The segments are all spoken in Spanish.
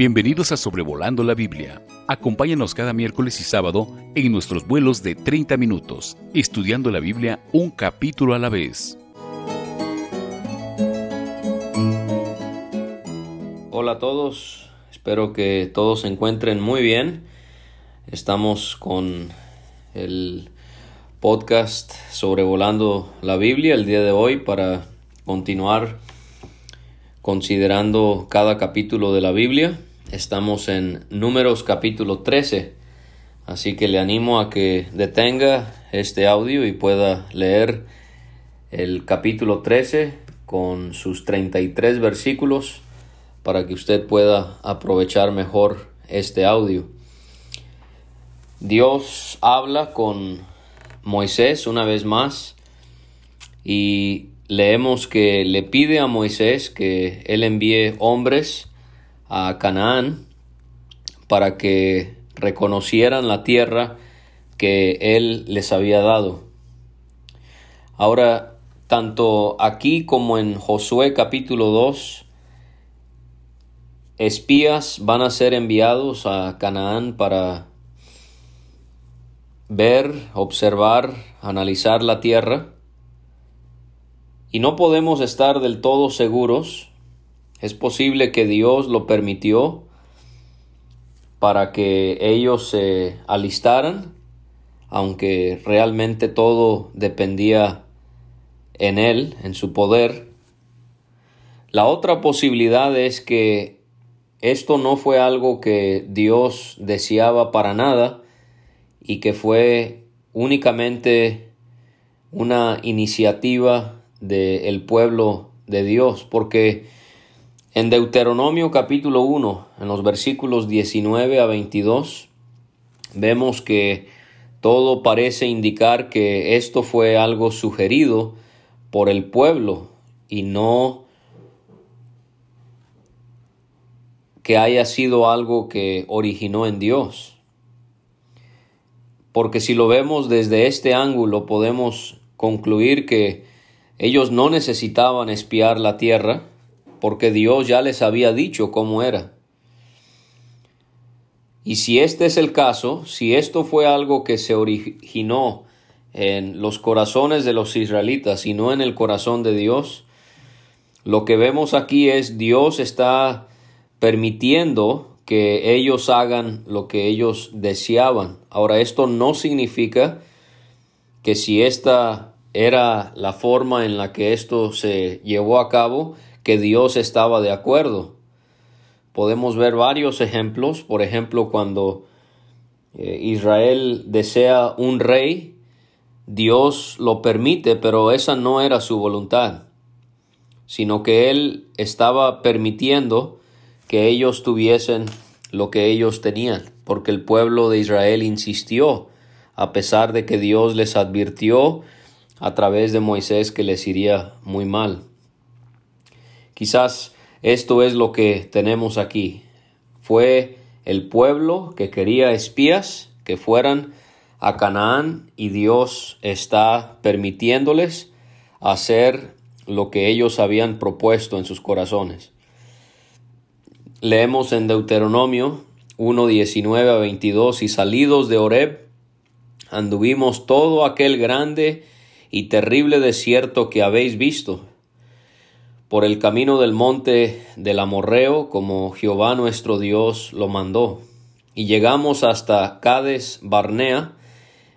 Bienvenidos a Sobrevolando la Biblia. Acompáñanos cada miércoles y sábado en nuestros vuelos de 30 minutos, estudiando la Biblia un capítulo a la vez. Hola a todos, espero que todos se encuentren muy bien. Estamos con el podcast Sobrevolando la Biblia el día de hoy para continuar considerando cada capítulo de la Biblia. Estamos en Números capítulo 13, así que le animo a que detenga este audio y pueda leer el capítulo 13 con sus 33 versículos para que usted pueda aprovechar mejor este audio. Dios habla con Moisés una vez más y leemos que le pide a Moisés que él envíe hombres a Canaán para que reconocieran la tierra que él les había dado. Ahora, tanto aquí como en Josué capítulo 2, espías van a ser enviados a Canaán para ver, observar, analizar la tierra y no podemos estar del todo seguros. Es posible que Dios lo permitió para que ellos se alistaran, aunque realmente todo dependía en Él, en su poder. La otra posibilidad es que esto no fue algo que Dios deseaba para nada y que fue únicamente una iniciativa del pueblo de Dios, porque en Deuteronomio capítulo 1, en los versículos 19 a 22, vemos que todo parece indicar que esto fue algo sugerido por el pueblo y no que haya sido algo que originó en Dios. Porque si lo vemos desde este ángulo podemos concluir que ellos no necesitaban espiar la tierra porque Dios ya les había dicho cómo era. Y si este es el caso, si esto fue algo que se originó en los corazones de los israelitas y no en el corazón de Dios, lo que vemos aquí es Dios está permitiendo que ellos hagan lo que ellos deseaban. Ahora, esto no significa que si esta era la forma en la que esto se llevó a cabo que Dios estaba de acuerdo. Podemos ver varios ejemplos, por ejemplo, cuando eh, Israel desea un rey, Dios lo permite, pero esa no era su voluntad, sino que Él estaba permitiendo que ellos tuviesen lo que ellos tenían, porque el pueblo de Israel insistió, a pesar de que Dios les advirtió a través de Moisés que les iría muy mal. Quizás esto es lo que tenemos aquí. Fue el pueblo que quería espías que fueran a Canaán y Dios está permitiéndoles hacer lo que ellos habían propuesto en sus corazones. Leemos en Deuteronomio 1, 19 a 22, y salidos de Horeb, anduvimos todo aquel grande y terrible desierto que habéis visto, por el camino del monte del Amorreo, como Jehová nuestro Dios lo mandó. Y llegamos hasta Cades Barnea.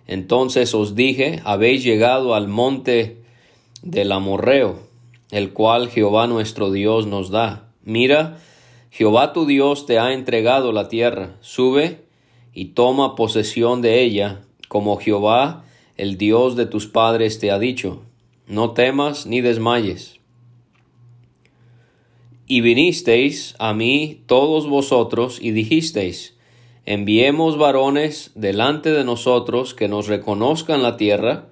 Entonces os dije, habéis llegado al monte del Amorreo, el cual Jehová nuestro Dios nos da. Mira, Jehová tu Dios te ha entregado la tierra. Sube y toma posesión de ella, como Jehová el Dios de tus padres te ha dicho, no temas ni desmayes. Y vinisteis a mí todos vosotros y dijisteis, enviemos varones delante de nosotros que nos reconozcan la tierra,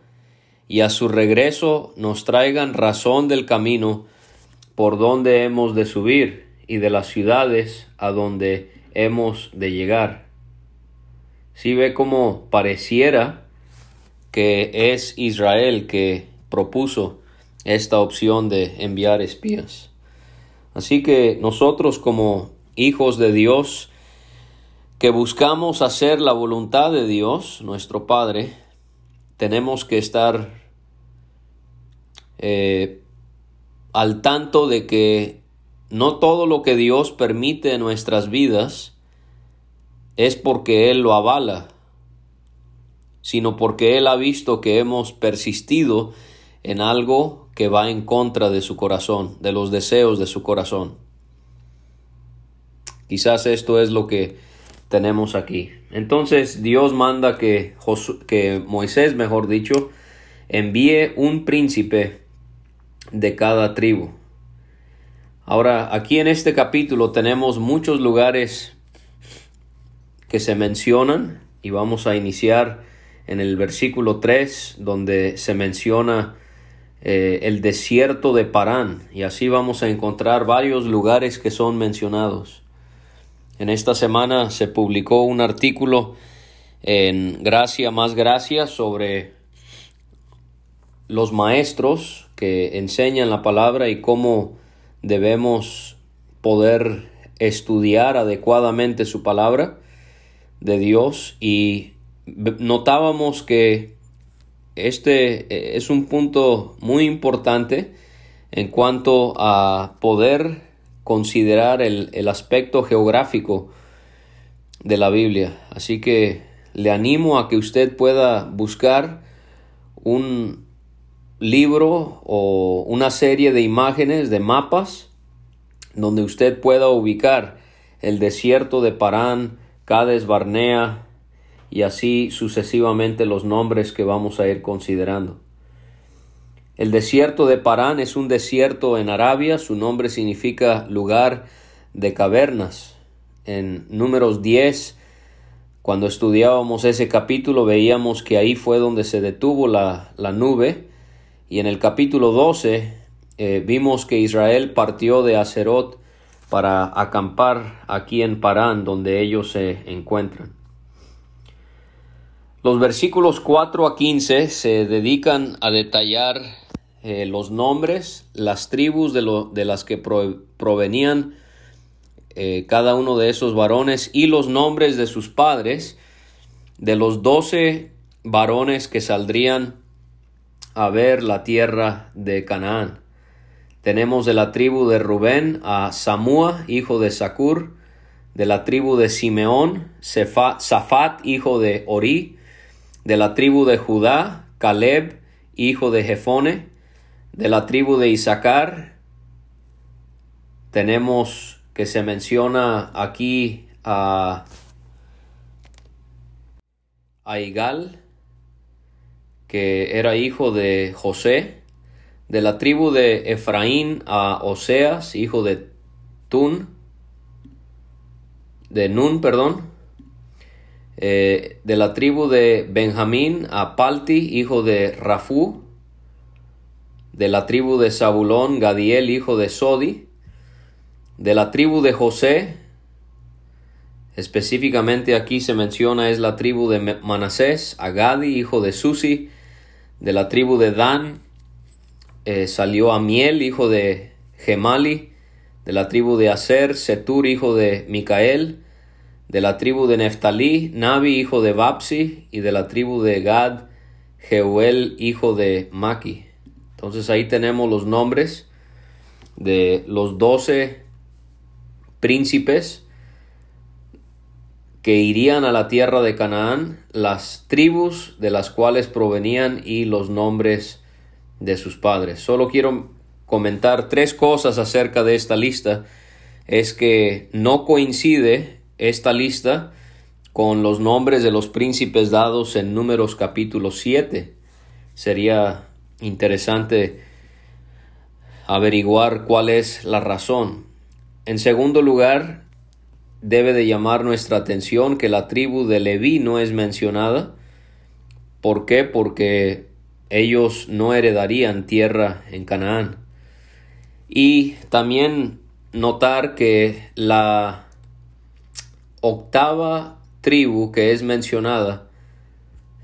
y a su regreso nos traigan razón del camino por donde hemos de subir y de las ciudades a donde hemos de llegar. Si ve como pareciera que es Israel que propuso esta opción de enviar espías. Así que nosotros como hijos de Dios, que buscamos hacer la voluntad de Dios, nuestro Padre, tenemos que estar eh, al tanto de que no todo lo que Dios permite en nuestras vidas es porque Él lo avala, sino porque Él ha visto que hemos persistido en algo que va en contra de su corazón, de los deseos de su corazón. Quizás esto es lo que tenemos aquí. Entonces Dios manda que, que Moisés, mejor dicho, envíe un príncipe de cada tribu. Ahora, aquí en este capítulo tenemos muchos lugares que se mencionan y vamos a iniciar en el versículo 3 donde se menciona eh, el desierto de Parán y así vamos a encontrar varios lugares que son mencionados. En esta semana se publicó un artículo en Gracia más Gracia sobre los maestros que enseñan la palabra y cómo debemos poder estudiar adecuadamente su palabra de Dios y notábamos que este eh, es un punto muy importante en cuanto a poder considerar el, el, aspecto geográfico de la Biblia. Así que le animo a que usted pueda buscar un libro o una serie de imágenes, de mapas, donde usted pueda ubicar el desierto de Parán, Cades Barnea, y así sucesivamente los nombres que vamos a ir considerando. El desierto de Parán es un desierto en Arabia, su nombre significa lugar de cavernas. En números 10, cuando estudiábamos ese capítulo, veíamos que ahí fue donde se detuvo la, la nube, y en el capítulo 12 eh, vimos que Israel partió de Acerot para acampar aquí en Parán, donde ellos se encuentran. Los versículos 4 a 15 se dedican a detallar eh, los nombres, las tribus de, lo, de las que provenían eh, cada uno de esos varones y los nombres de sus padres, de los doce varones que saldrían a ver la tierra de Canaán. Tenemos de la tribu de Rubén a Samúa, hijo de Sacur, de la tribu de Simeón, Safat, hijo de Ori, de la tribu de Judá, Caleb, hijo de Jefone, de la tribu de Isaacar, tenemos que se menciona aquí a, a Igal, que era hijo de José, de la tribu de Efraín a Oseas, hijo de Tun, de Nun, perdón, eh, de la tribu de Benjamín a Palti, hijo de Rafú, de la tribu de Zabulón, Gadiel, hijo de Sodi, de la tribu de José, específicamente aquí se menciona es la tribu de Manasés, a Gadi, hijo de Susi, de la tribu de Dan, eh, salió Amiel, hijo de Gemali, de la tribu de Aser, Setur, hijo de Micael, de la tribu de Neftalí, Nabi, hijo de Bapsi, y de la tribu de Gad, Jeuel, hijo de Maki. Entonces ahí tenemos los nombres de los doce príncipes que irían a la tierra de Canaán, las tribus de las cuales provenían y los nombres de sus padres. Solo quiero comentar tres cosas acerca de esta lista. Es que no coincide esta lista con los nombres de los príncipes dados en Números capítulo 7. Sería interesante averiguar cuál es la razón. En segundo lugar, debe de llamar nuestra atención que la tribu de Leví no es mencionada. ¿Por qué? Porque ellos no heredarían tierra en Canaán. Y también notar que la octava tribu que es mencionada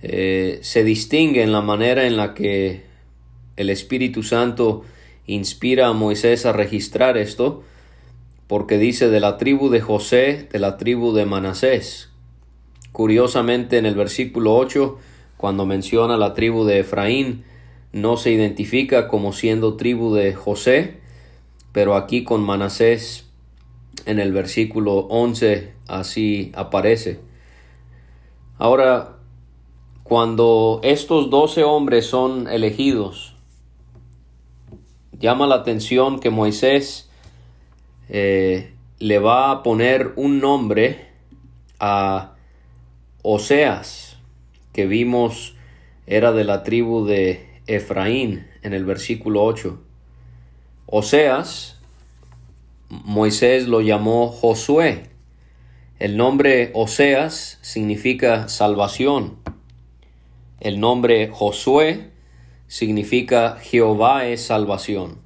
eh, se distingue en la manera en la que el Espíritu Santo inspira a Moisés a registrar esto, porque dice de la tribu de José, de la tribu de Manasés. Curiosamente en el versículo 8, cuando menciona la tribu de Efraín, no se identifica como siendo tribu de José, pero aquí con Manasés en el versículo 11 así aparece. Ahora, cuando estos doce hombres son elegidos, llama la atención que Moisés eh, le va a poner un nombre a Oseas, que vimos era de la tribu de Efraín en el versículo 8. Oseas, Moisés lo llamó Josué. El nombre Oseas significa salvación. El nombre Josué significa Jehová es salvación.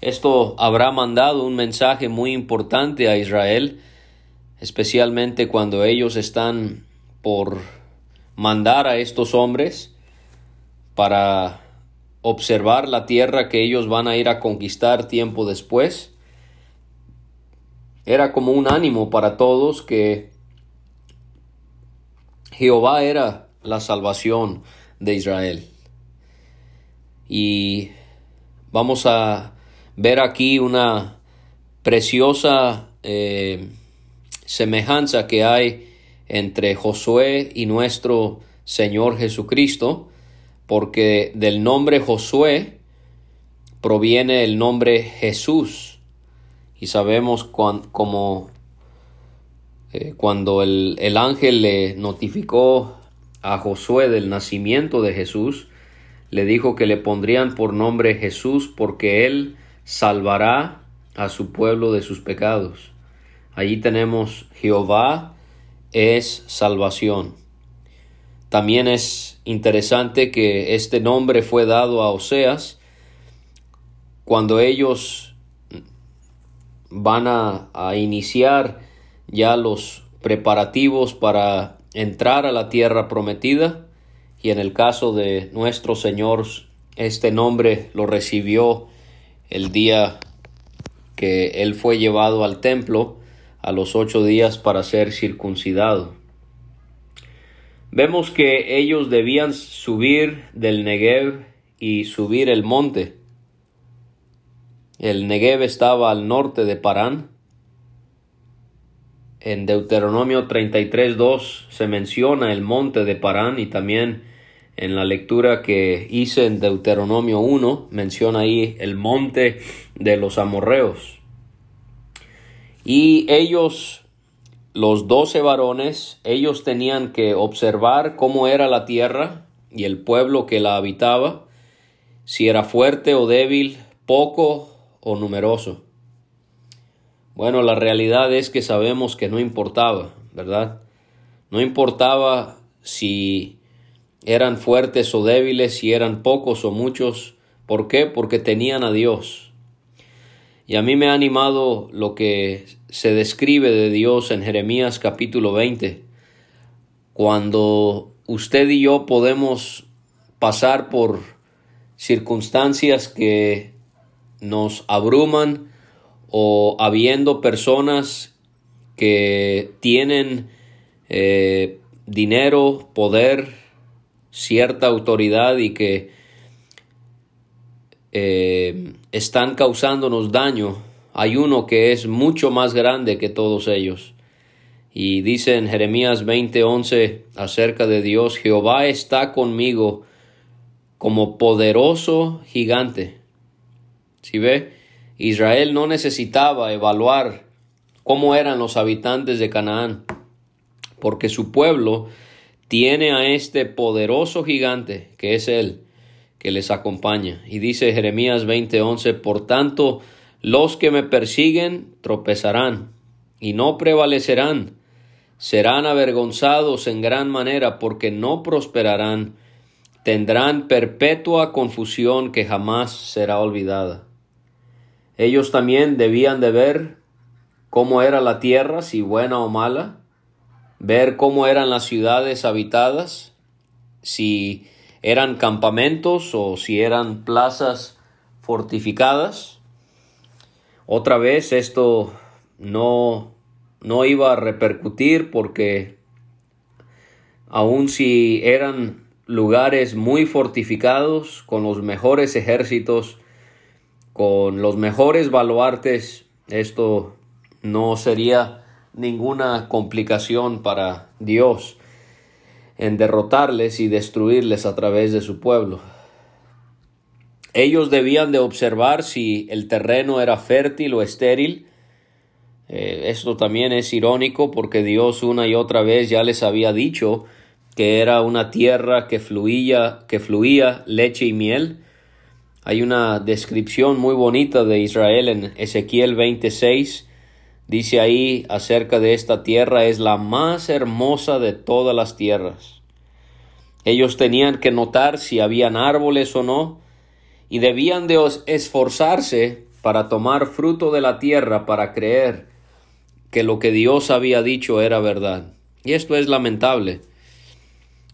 Esto habrá mandado un mensaje muy importante a Israel, especialmente cuando ellos están por mandar a estos hombres para observar la tierra que ellos van a ir a conquistar tiempo después. Era como un ánimo para todos que Jehová era la salvación de Israel. Y vamos a ver aquí una preciosa eh, semejanza que hay entre Josué y nuestro Señor Jesucristo, porque del nombre Josué proviene el nombre Jesús. Y sabemos como eh, cuando el, el ángel le notificó a Josué del nacimiento de Jesús, le dijo que le pondrían por nombre Jesús porque él salvará a su pueblo de sus pecados. Allí tenemos Jehová es salvación. También es interesante que este nombre fue dado a Oseas cuando ellos van a, a iniciar ya los preparativos para entrar a la tierra prometida y en el caso de nuestro Señor este nombre lo recibió el día que él fue llevado al templo a los ocho días para ser circuncidado. Vemos que ellos debían subir del Negev y subir el monte. El Negev estaba al norte de Parán en Deuteronomio 33.2 se menciona el monte de Parán y también en la lectura que hice en Deuteronomio 1 menciona ahí el monte de los amorreos. Y ellos, los doce varones, ellos tenían que observar cómo era la tierra y el pueblo que la habitaba, si era fuerte o débil, poco o numeroso. Bueno, la realidad es que sabemos que no importaba, ¿verdad? No importaba si eran fuertes o débiles, si eran pocos o muchos. ¿Por qué? Porque tenían a Dios. Y a mí me ha animado lo que se describe de Dios en Jeremías capítulo 20, cuando usted y yo podemos pasar por circunstancias que nos abruman, o habiendo personas que tienen eh, dinero, poder, cierta autoridad y que eh, están causándonos daño, hay uno que es mucho más grande que todos ellos. Y dice en Jeremías 20:11 acerca de Dios, Jehová está conmigo como poderoso gigante. ¿Sí ve? Israel no necesitaba evaluar cómo eran los habitantes de Canaán, porque su pueblo tiene a este poderoso gigante que es Él, que les acompaña. Y dice Jeremías 20:11, por tanto, los que me persiguen tropezarán y no prevalecerán, serán avergonzados en gran manera porque no prosperarán, tendrán perpetua confusión que jamás será olvidada. Ellos también debían de ver cómo era la tierra, si buena o mala, ver cómo eran las ciudades habitadas, si eran campamentos o si eran plazas fortificadas. Otra vez esto no, no iba a repercutir porque aun si eran lugares muy fortificados, con los mejores ejércitos, con los mejores baluartes, esto no sería ninguna complicación para Dios en derrotarles y destruirles a través de su pueblo. Ellos debían de observar si el terreno era fértil o estéril. Eh, esto también es irónico porque Dios una y otra vez ya les había dicho que era una tierra que fluía, que fluía leche y miel. Hay una descripción muy bonita de Israel en Ezequiel 26. Dice ahí acerca de esta tierra es la más hermosa de todas las tierras. Ellos tenían que notar si habían árboles o no, y debían de esforzarse para tomar fruto de la tierra para creer que lo que Dios había dicho era verdad. Y esto es lamentable.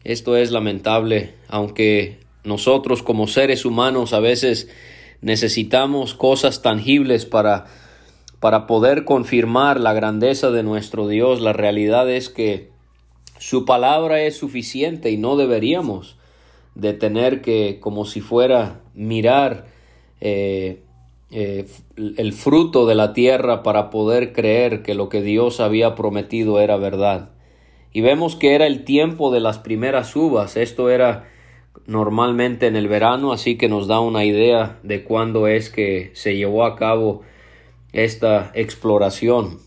Esto es lamentable, aunque nosotros como seres humanos a veces necesitamos cosas tangibles para para poder confirmar la grandeza de nuestro Dios. La realidad es que su palabra es suficiente y no deberíamos de tener que, como si fuera, mirar eh, eh, el fruto de la tierra para poder creer que lo que Dios había prometido era verdad. Y vemos que era el tiempo de las primeras uvas. Esto era normalmente en el verano, así que nos da una idea de cuándo es que se llevó a cabo esta exploración.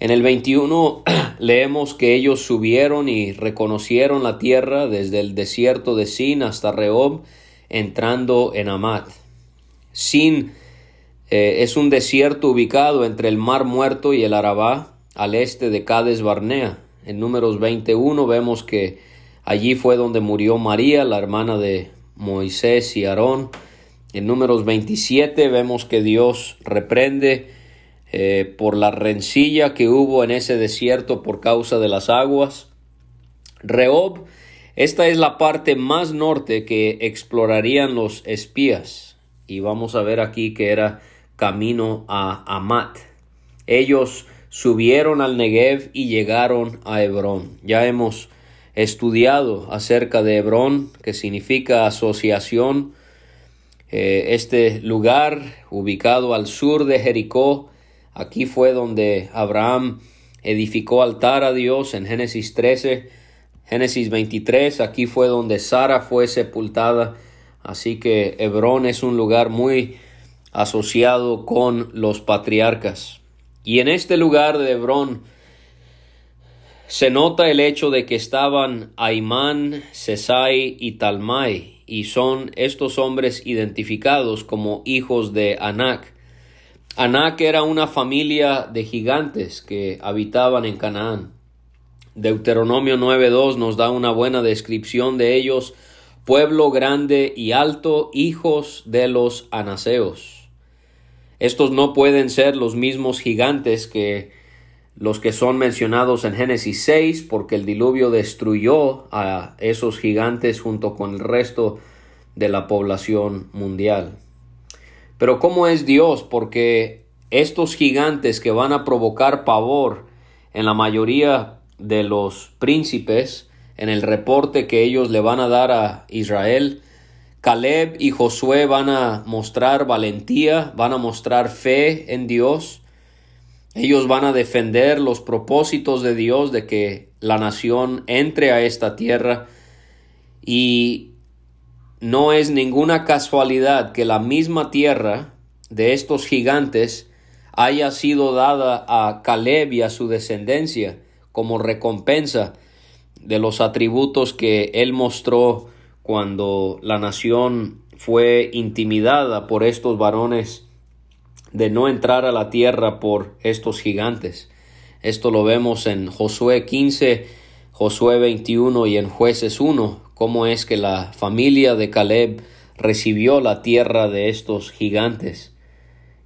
En el 21 leemos que ellos subieron y reconocieron la tierra desde el desierto de Sin hasta Rehob, entrando en Amat. Sin eh, es un desierto ubicado entre el Mar Muerto y el Arabá, al este de Cades Barnea. En números 21 vemos que allí fue donde murió María, la hermana de Moisés y Aarón. En números 27 vemos que Dios reprende eh, por la rencilla que hubo en ese desierto por causa de las aguas. Rehob, esta es la parte más norte que explorarían los espías. Y vamos a ver aquí que era camino a Amat. Ellos subieron al Negev y llegaron a Hebrón. Ya hemos estudiado acerca de Hebrón, que significa asociación. Eh, este lugar, ubicado al sur de Jericó, Aquí fue donde Abraham edificó altar a Dios en Génesis 13, Génesis 23, aquí fue donde Sara fue sepultada. Así que Hebrón es un lugar muy asociado con los patriarcas. Y en este lugar de Hebrón se nota el hecho de que estaban Aimán, Sesai y Talmai, y son estos hombres identificados como hijos de Anac. Anak era una familia de gigantes que habitaban en Canaán. Deuteronomio 9.2 nos da una buena descripción de ellos, pueblo grande y alto, hijos de los anaseos. Estos no pueden ser los mismos gigantes que los que son mencionados en Génesis 6, porque el diluvio destruyó a esos gigantes junto con el resto de la población mundial. Pero ¿cómo es Dios? Porque estos gigantes que van a provocar pavor en la mayoría de los príncipes, en el reporte que ellos le van a dar a Israel, Caleb y Josué van a mostrar valentía, van a mostrar fe en Dios. Ellos van a defender los propósitos de Dios de que la nación entre a esta tierra y no es ninguna casualidad que la misma tierra de estos gigantes haya sido dada a Caleb y a su descendencia como recompensa de los atributos que él mostró cuando la nación fue intimidada por estos varones de no entrar a la tierra por estos gigantes. Esto lo vemos en Josué 15, Josué 21 y en Jueces 1, cómo es que la familia de Caleb recibió la tierra de estos gigantes.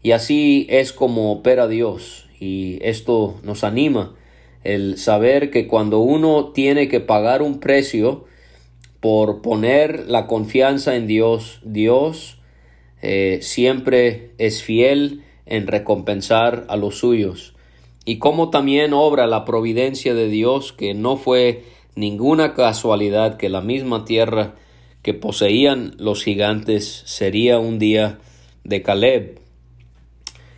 Y así es como opera Dios. Y esto nos anima el saber que cuando uno tiene que pagar un precio por poner la confianza en Dios, Dios eh, siempre es fiel en recompensar a los suyos, y cómo también obra la providencia de Dios, que no fue ninguna casualidad que la misma tierra que poseían los gigantes sería un día de Caleb.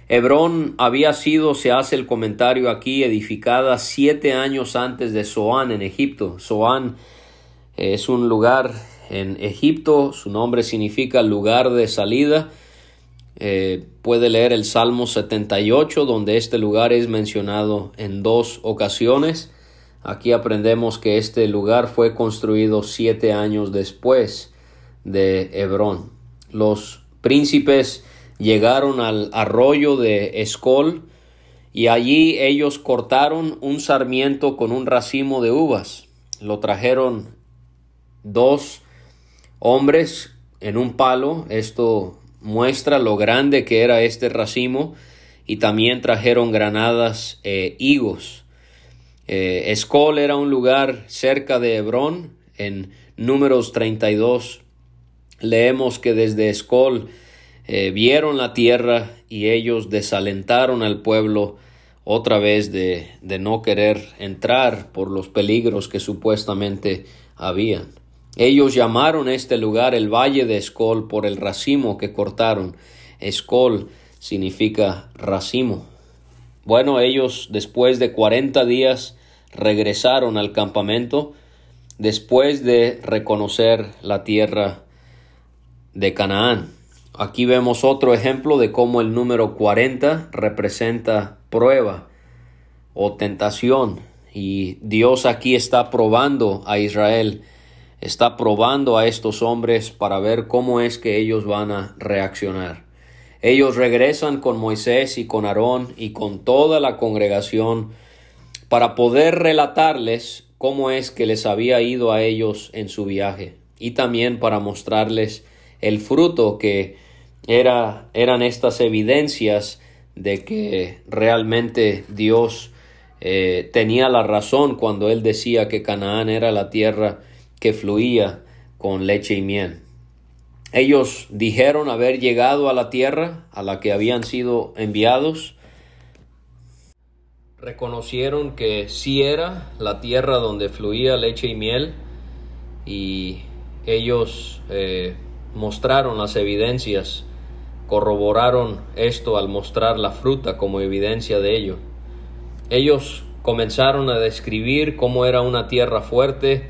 Hebrón había sido, se hace el comentario aquí, edificada siete años antes de Zoán en Egipto. Zoán es un lugar en Egipto, su nombre significa lugar de salida. Eh, puede leer el Salmo 78, donde este lugar es mencionado en dos ocasiones. Aquí aprendemos que este lugar fue construido siete años después de Hebrón. Los príncipes llegaron al arroyo de Escol y allí ellos cortaron un sarmiento con un racimo de uvas. Lo trajeron dos hombres en un palo. Esto muestra lo grande que era este racimo y también trajeron granadas e higos. Eh, Escol era un lugar cerca de Hebrón. En números 32 leemos que desde Escol eh, vieron la tierra y ellos desalentaron al pueblo otra vez de, de no querer entrar por los peligros que supuestamente habían. Ellos llamaron este lugar el Valle de Escol por el racimo que cortaron. Escol significa racimo. Bueno, ellos después de cuarenta días regresaron al campamento después de reconocer la tierra de Canaán. Aquí vemos otro ejemplo de cómo el número 40 representa prueba o tentación y Dios aquí está probando a Israel, está probando a estos hombres para ver cómo es que ellos van a reaccionar. Ellos regresan con Moisés y con Aarón y con toda la congregación para poder relatarles cómo es que les había ido a ellos en su viaje y también para mostrarles el fruto que era, eran estas evidencias de que realmente Dios eh, tenía la razón cuando él decía que Canaán era la tierra que fluía con leche y miel. Ellos dijeron haber llegado a la tierra a la que habían sido enviados, reconocieron que sí era la tierra donde fluía leche y miel y ellos eh, mostraron las evidencias, corroboraron esto al mostrar la fruta como evidencia de ello. Ellos comenzaron a describir cómo era una tierra fuerte,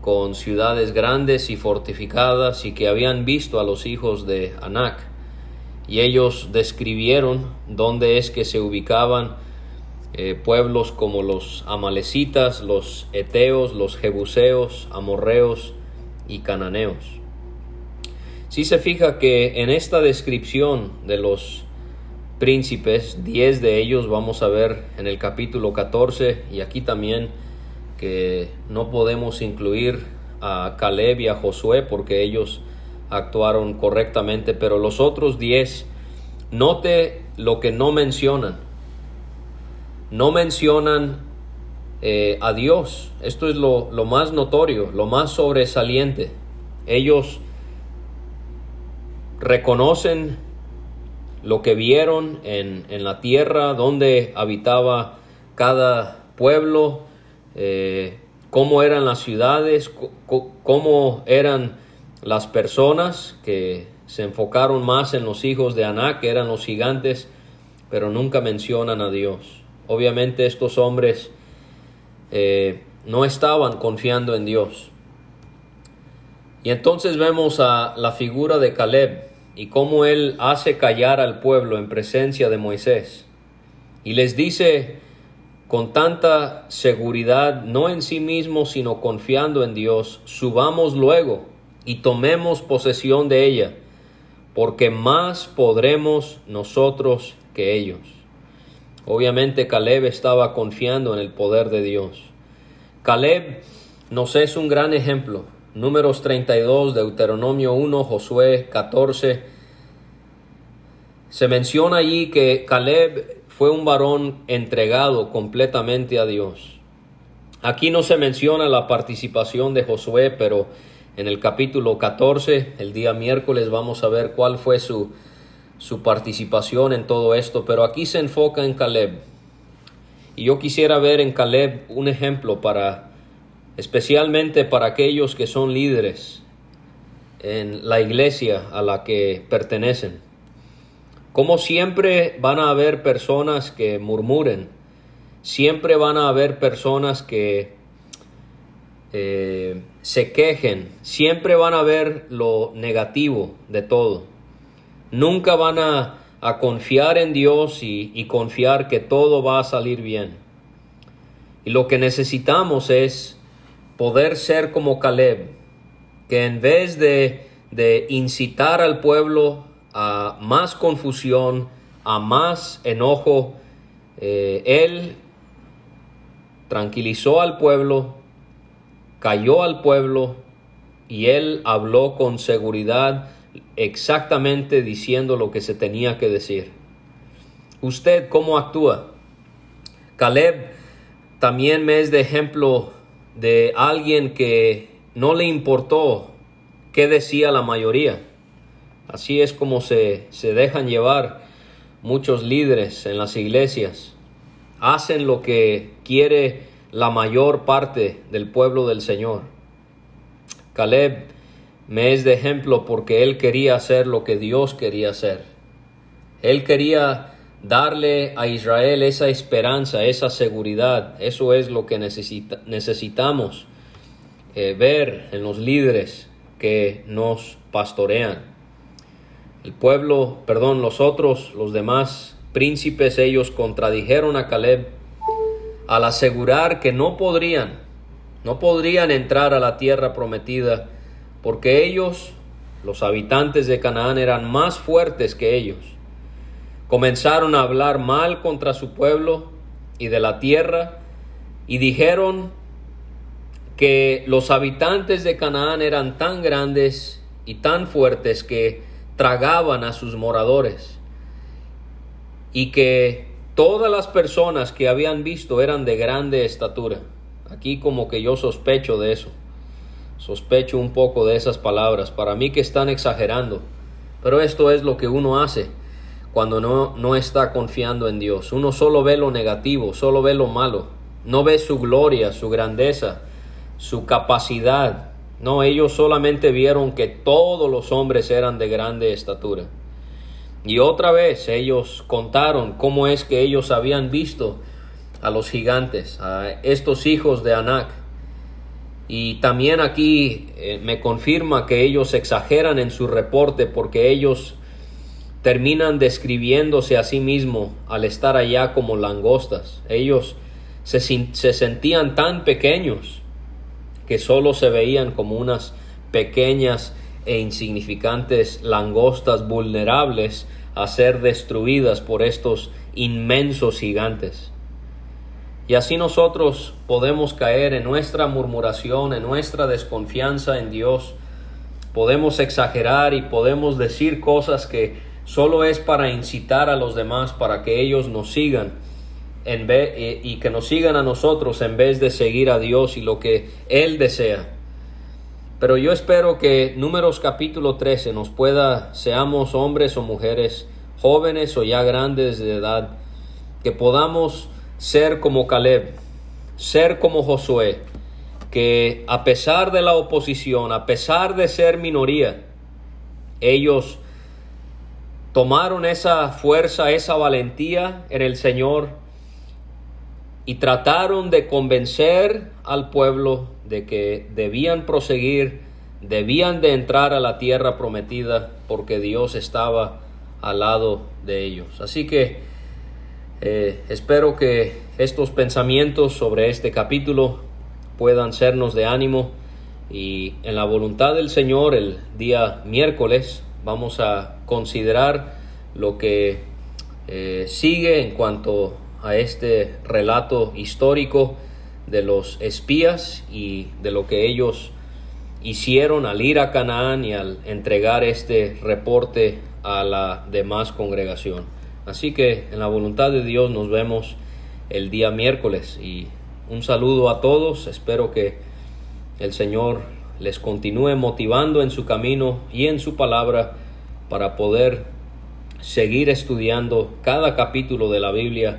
con ciudades grandes y fortificadas y que habían visto a los hijos de Anac. Y ellos describieron dónde es que se ubicaban eh, pueblos como los amalecitas, los eteos, los jebuseos, amorreos y cananeos. Si se fija que en esta descripción de los príncipes, diez de ellos vamos a ver en el capítulo 14 y aquí también que no podemos incluir a Caleb y a Josué porque ellos actuaron correctamente, pero los otros diez, note lo que no mencionan no mencionan eh, a Dios. Esto es lo, más notorio, lo más sobresaliente. Ellos reconocen lo que vieron en, la tierra donde habitaba cada pueblo, eh, cómo eran las ciudades, cómo eran las personas que se enfocaron más en los hijos de Aná, que eran los gigantes, pero nunca mencionan a Dios. Obviamente estos hombres eh, no estaban confiando en Dios. Y entonces vemos a la figura de Caleb y cómo él hace callar al pueblo en presencia de Moisés. Y les dice con tanta seguridad, no en sí mismo, sino confiando en Dios, subamos luego y tomemos posesión de ella, porque más podremos nosotros que ellos. Obviamente Caleb estaba confiando en el poder de Dios. Caleb nos es un gran ejemplo. Números 32, Deuteronomio 1, Josué 14. Se menciona allí que Caleb fue un varón entregado completamente a Dios. Aquí no se menciona la participación de Josué, pero en el capítulo 14, el día miércoles, vamos a ver cuál fue su su participación en todo esto, pero aquí se enfoca en Caleb. Y yo quisiera ver en Caleb un ejemplo para, especialmente para aquellos que son líderes en la iglesia a la que pertenecen. Como siempre van a haber personas que murmuren, siempre van a haber personas que eh, se quejen, siempre van a ver lo negativo de todo. Nunca van a, confiar en Dios y, confiar que todo va a salir bien. Y lo que necesitamos es poder ser como Caleb, que en vez de, de incitar al pueblo a más confusión, a más enojo, eh, él tranquilizó al pueblo, cayó al pueblo y él habló con seguridad exactamente diciendo lo que se tenía que decir. ¿Usted cómo actúa? Caleb también me es de ejemplo de alguien que no le importó qué decía la mayoría. Así es como se, se dejan llevar muchos líderes en las iglesias. Hacen lo que quiere la mayor parte del pueblo del Señor. Caleb me es de ejemplo porque él quería hacer lo que Dios quería hacer. Él quería darle a Israel esa esperanza, esa seguridad. Eso es lo que necesitamos eh, ver en los líderes que nos pastorean. El pueblo, perdón, los otros, los demás príncipes, ellos contradijeron a Caleb al asegurar que no podrían, no podrían entrar a la tierra prometida, porque ellos, los habitantes de Canaán, eran más fuertes que ellos. Comenzaron a hablar mal contra su pueblo y de la tierra, y dijeron que los habitantes de Canaán eran tan grandes y tan fuertes que tragaban a sus moradores, y que Todas las personas que habían visto eran de grande estatura. Aquí como que yo sospecho de eso. Sospecho un poco de esas palabras. Para mí que están exagerando. Pero esto es lo que uno hace cuando no, no está confiando en Dios. Uno solo ve lo negativo, solo ve lo malo. No ve su gloria, su grandeza, su capacidad. No, ellos solamente vieron que todos los hombres eran de grande estatura. Y otra vez ellos contaron cómo es que ellos habían visto a los gigantes, a estos hijos de Anak. Y también aquí eh, me confirma que ellos exageran en su reporte porque ellos terminan describiéndose a sí mismos al estar allá como langostas. Ellos se, se sentían tan pequeños que solo se veían como unas pequeñas e insignificantes langostas vulnerables a ser destruidas por estos inmensos gigantes. Y así nosotros podemos caer en nuestra murmuración, en nuestra desconfianza en Dios. Podemos exagerar y podemos decir cosas que solo es para incitar a los demás, para que ellos nos sigan en vez, y que nos sigan a nosotros en vez de seguir a Dios y lo que Él desea. Pero yo espero que Números capítulo 13 nos pueda, seamos hombres o mujeres, jóvenes o ya grandes de edad, que podamos ser como Caleb, ser como Josué, que a pesar de la oposición, a pesar de ser minoría, ellos tomaron esa fuerza, esa valentía en el Señor y trataron de convencer al pueblo de que debían proseguir, debían de entrar a la tierra prometida porque Dios estaba al lado de ellos. Así que eh, espero que estos pensamientos sobre este capítulo puedan sernos de ánimo y en la voluntad del Señor el día miércoles vamos a considerar lo que eh, sigue en cuanto a este relato histórico de los espías y de lo que ellos hicieron al ir a Canaán y al entregar este reporte a la demás congregación. Así que en la voluntad de Dios nos vemos el día miércoles y un saludo a todos. Espero que el Señor les continúe motivando en su camino y en su palabra para poder seguir estudiando cada capítulo de la Biblia